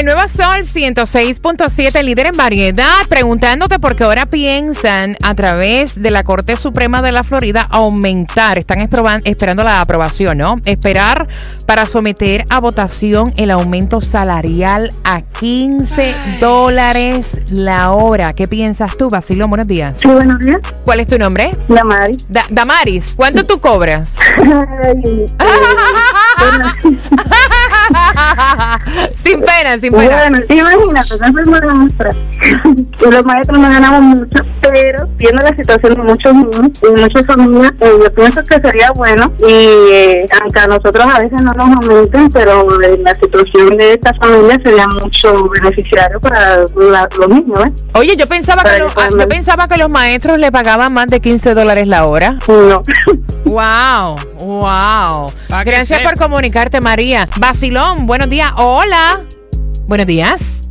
El nuevo Sol 106.7, líder en variedad, preguntándote por qué ahora piensan a través de la Corte Suprema de la Florida aumentar, están esperando la aprobación, ¿no? Esperar para someter a votación el aumento salarial a 15 dólares la hora. ¿Qué piensas tú, Basilio? Buenos días. Sí, buenos días. ¿Cuál es tu nombre? La Mari. Da- Damaris, ¿cuánto tú cobras? Ay, pena, sin eh, bueno, sí, imagínate, no es una muestra. Y los maestros no ganamos mucho, pero viendo la situación de muchos niños y muchas familias, eh, yo pienso que sería bueno. Y eh, aunque a nosotros a veces no nos aumenten, pero en la situación de esta familia sería mucho beneficiario para la- los niños, ¿eh? Oye, yo pensaba, que Para los, que ah, yo pensaba que los maestros le pagaban más de 15 dólares la hora. No. Wow, wow. Gracias por comunicarte, María. Basilón, buenos días. Hola. Buenos días.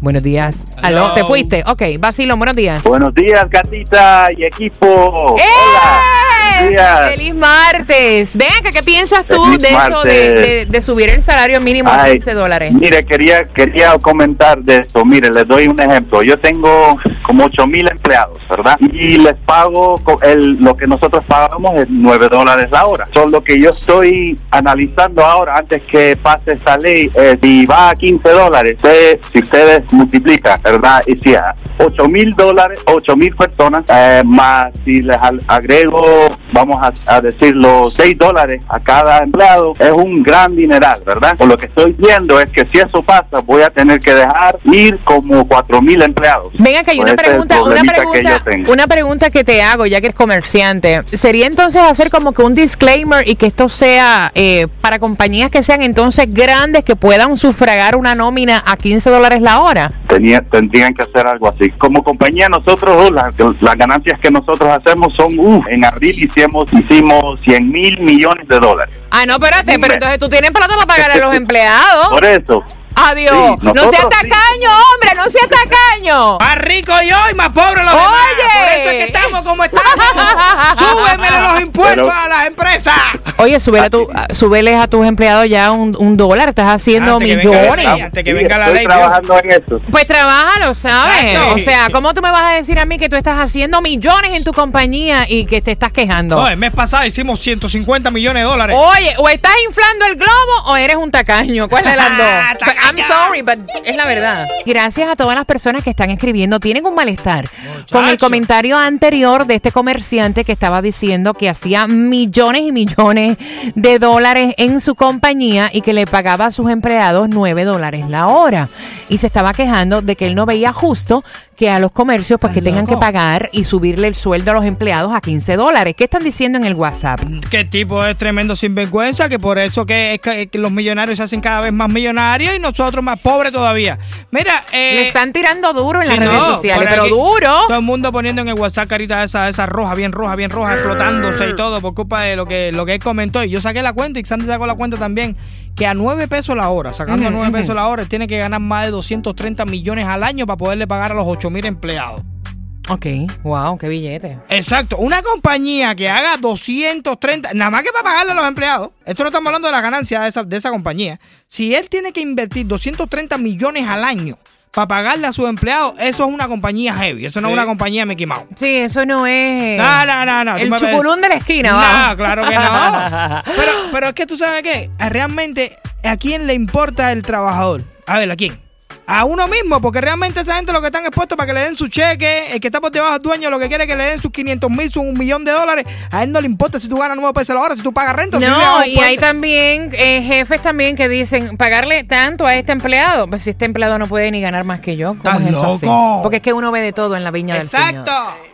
Buenos días. Aló. ¿te fuiste? Ok, Basilón, buenos días. Buenos días, gatita y equipo. ¡Eh! Hola. Buenos días. ¡Feliz martes! Ven acá, ¿qué piensas tú Feliz de eso de, martes. de- de subir el salario mínimo a Ay, 15 dólares? Mire, quería quería comentar de esto. Mire, les doy un ejemplo. Yo tengo como 8 mil empleados, ¿verdad? Y les pago, el, lo que nosotros pagamos es 9 dólares la hora. Son lo que yo estoy analizando ahora, antes que pase esta ley, eh, si va a 15 dólares, usted- si ustedes multiplican, ¿verdad? Y si a 8 mil dólares, 8 mil personas, eh, más si les agrego, vamos a, a decir, los 6 dólares a cada empleado, es un gran dineral, ¿verdad? Por lo que estoy viendo es que si eso pasa, voy a tener que dejar ir como 4 mil empleados. Venga, que hay Pues una es pregunta, una que pregunta, tengo. una pregunta que te hago, ya que eres comerciante. ¿Sería entonces hacer como que un disclaimer y que esto sea eh, para compañías que sean entonces grandes que puedan sufragar una nómina a 15 dólares la hora? Tenía, tendrían que hacer algo así. Como compañía nosotros, uh, las, las ganancias que nosotros hacemos son, uh, en abril hicimos, hicimos 100 mil millones de dólares. Ah, no, espérate, pero entonces tú tienes plata para pagar a los empleados. Por eso, Adiós. Sí, no seas sí. tacaño, hombre, no seas tacaño. Más rico yo y más pobre los Oye. demás. Por eso es que estamos como estamos. Súbemele los impuestos Pero- a las empresas. Oye, súbele a, tu, a- súbeles a tus empleados ya un, un dólar, estás haciendo Antes que venga millones. antes que sí, venga la estoy ley. trabajando en eso. Pues trabájalo, ¿sabes? Exacto. O sea, ¿cómo tú me vas a decir a mí que tú estás haciendo millones en tu compañía y que te estas quejando? No, el mes pasado hicimos 150 millones de dólares. Oye, o estás inflando el globo o eres un tacaño. ¿Cuál de las dos? But I'm Tacaña. sorry, but es la verdad. Gracias a todas las personas que están escribiendo. Tienen un malestar con el Muchacho. comentario anterior de este comerciante que estaba diciendo que hacía millones y millones de dólares en su compañía y que le pagaba a sus empleados 9 dólares la hora. Y se estaba quejando de que él no veía justo que a los comercios pues que tengan que pagar y subirle el sueldo a los empleados a 15 dólares. ¿Qué están diciendo en el WhatsApp? Qué tipo es tremendo sinvergüenza, que por eso que, es que- que los millonarios se hacen cada vez más millonarios y nosotros más pobres todavía. Mira, eh, Le están tirando duro en sí, las redes no, sociales, pero aquí duro. Todo el mundo poniendo en el WhatsApp carita esa, esa roja, bien roja, bien roja, explotándose y todo por culpa de lo que, lo que él comentó. Y yo saqué la cuenta y Xander sacó la cuenta también, que a 9 pesos la hora, sacando a Ujú, 9 ujú. pesos la hora, tiene que ganar más de 230 millones al año para poderle pagar a los 8 mil empleados. Ok, wow, qué billete. Exacto, una compañía que haga 230, nada más que para pagarle a los empleados, esto no estamos hablando de las ganancias de esa, de esa compañía, si él tiene que invertir 230 millones al año para pagarle a sus empleados, eso es una compañía heavy, eso no es una compañía Mickey Mouse. Sí, eso no es No, no, no, no. el chuculún de la esquina, va. No, claro que no. Pero, pero es que tú sabes qué, realmente, ¿a quién le importa el trabajador? A ver, ¿a quién? A uno mismo, porque realmente esa gente lo que están expuestos para que le den su cheque, el que está por debajo del dueño lo que quiere es que le den sus 500 mil, su un millón de dólares, a él no le importa si tú ganas 9 pesos la hora, si tú pagas renta. si No, y hay también eh, jefes también que dicen pagarle tanto a este empleado. Pues si este empleado no puede ni ganar más que yo, ¿cómo es eso así? loco. Porque es que uno ve de todo en la viña del Señor. Exacto.